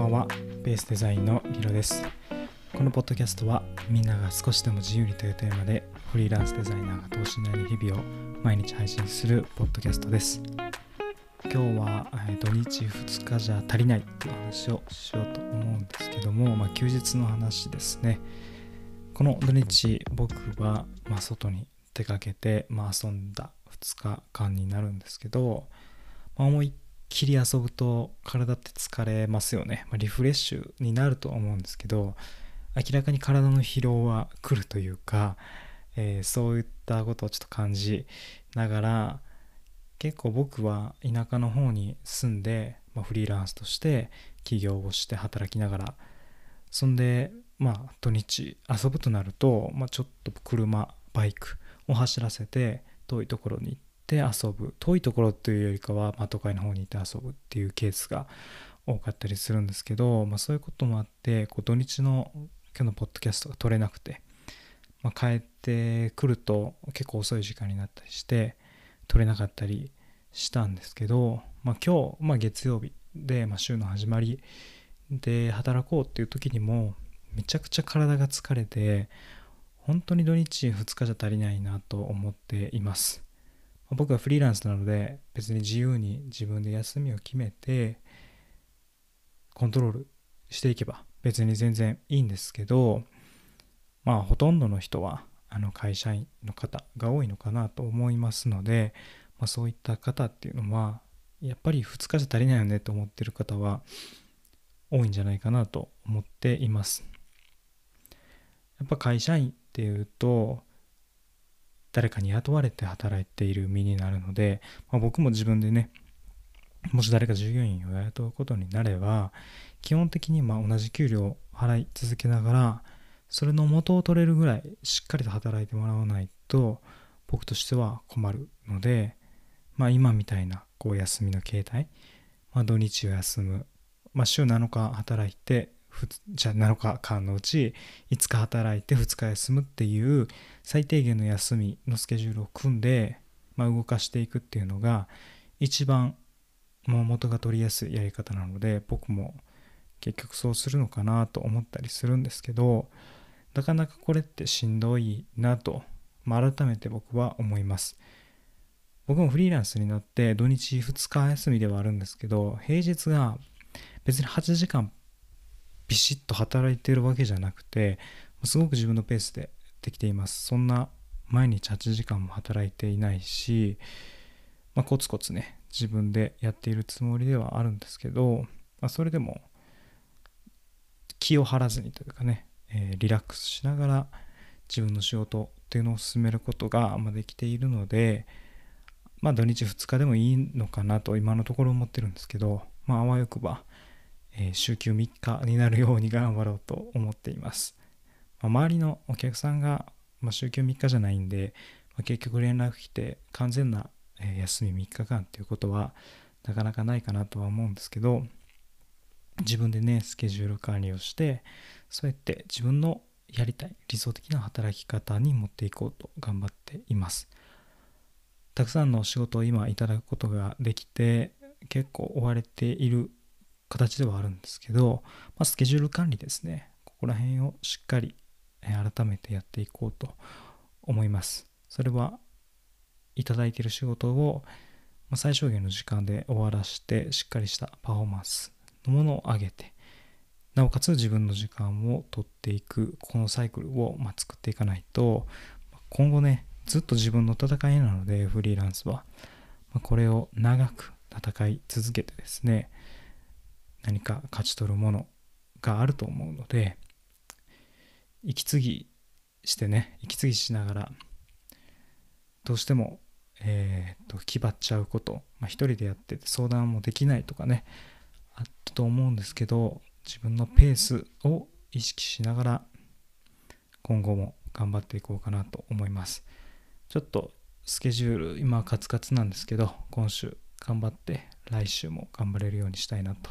ばんは。ベースデザインのリロです。このポッドキャストはみんなが少しでも自由にというテーマでフリーランスデザイナーが等身大の日々を毎日配信するポッドキャストです。今日は、え土日2日じゃ足りないっていう話をしようと思うんですけども、まあ、休日の話ですね。この土日僕は、まあ、外に出かけて、まあ、遊んだ2日間になるんですけど、まあ、思いっきり遊ぶと体って疲れますよね、まあ、リフレッシュになると思うんですけど明らかに体の疲労は来るというか、えー、そういったことをちょっと感じながら結構僕は田舎の方に住んで、まあ、フリーランスとして起業をして働きながらそんでまあ土日遊ぶとなると、まあ、ちょっと車バイクを走らせて遠いところに行って遊ぶ遠いところというよりかは、まあ、都会の方に行って遊ぶっていうケースが多かったりするんですけど、まあ、そういうこともあってこう土日の今日のポッドキャストが撮れなくて、まあ、帰ってくると結構遅い時間になったりして撮れなかったりしたんですけど、まあ、今日、まあ、月曜日で、まあ、週の始まりで働こうっていう時にもめちゃくちゃ体が疲れて本当に土日2日じゃ足りないなと思っています。僕はフリーランスなので別に自由に自分で休みを決めてコントロールしていけば別に全然いいんですけどまあほとんどの人はあの会社員の方が多いのかなと思いますので、まあ、そういった方っていうのはやっぱり2日じゃ足りないよねと思ってる方は多いんじゃないかなと思っています。やっぱ会社員っていうと誰かに雇われて働いている身になるので、まあ、僕も自分でねもし誰か従業員を雇うことになれば基本的にま同じ給料を払い続けながらそれの元を取れるぐらいしっかりと働いてもらわないと僕としては困るので、まあ、今みたいなこう休みの形態、まあ、土日を休む、まあ、週7日働いてじゃあ7日間のうち5日働いて2日休むっていう最低限の休みのスケジュールを組んで、まあ、動かしていくっていうのが一番もう元が取りやすいやり方なので僕も結局そうするのかなと思ったりするんですけどなかなかこれってしんどいなと、まあ、改めて僕は思います。僕もフリーランスになって土日2日休みではあるんですけど平日が別に8時間ビシッと働いてるわけじゃなくてすごく自分のペースでできています。そんな毎日8時間も働いていないし、まあ、コツコツね自分でやっているつもりではあるんですけど、まあ、それでも気を張らずにというかね、えー、リラックスしながら自分の仕事っていうのを進めることができているのでまあ土日2日でもいいのかなと今のところ思ってるんですけどまああわよくばえ週休3日になるように頑張ろうと思っています。まあ、周りのお客さんが、まあ、週休3日じゃないんで、まあ、結局連絡来て完全な、え休み3日間っていうことはなかなかないかなとは思うんですけど自分でねスケジュール管理をしてそうやって自分のやりたい理想的な働き方に持っていこうと頑張っていますたくさんの仕事を今いただくことができて結構追われている形ではあるんですけど、まあ、スケジュール管理ですね。ここら辺をしっかり改めてやっていこうと思います。それはいただいている仕事を最小限の時間で終わらしてしっかりしたパフォーマンスのものを上げてなおかつ自分の時間を取っていくこのサイクルをま作っていかないと今後ねずっと自分の戦いなのでフリーランスは。これを長く戦い続けてですね何か勝ち取るものがあると思うので息継ぎしてね息継ぎしながらどうしてもえー、っと気張っちゃうこと、まあ、一人でやってて相談もできないとかねあったと思うんですけど自分のペースを意識しながら今後も頑張っていこうかなと思います。ちょっとスケジュール今カツカツなんですけど今週頑張って来週も頑張れるようにしたいなと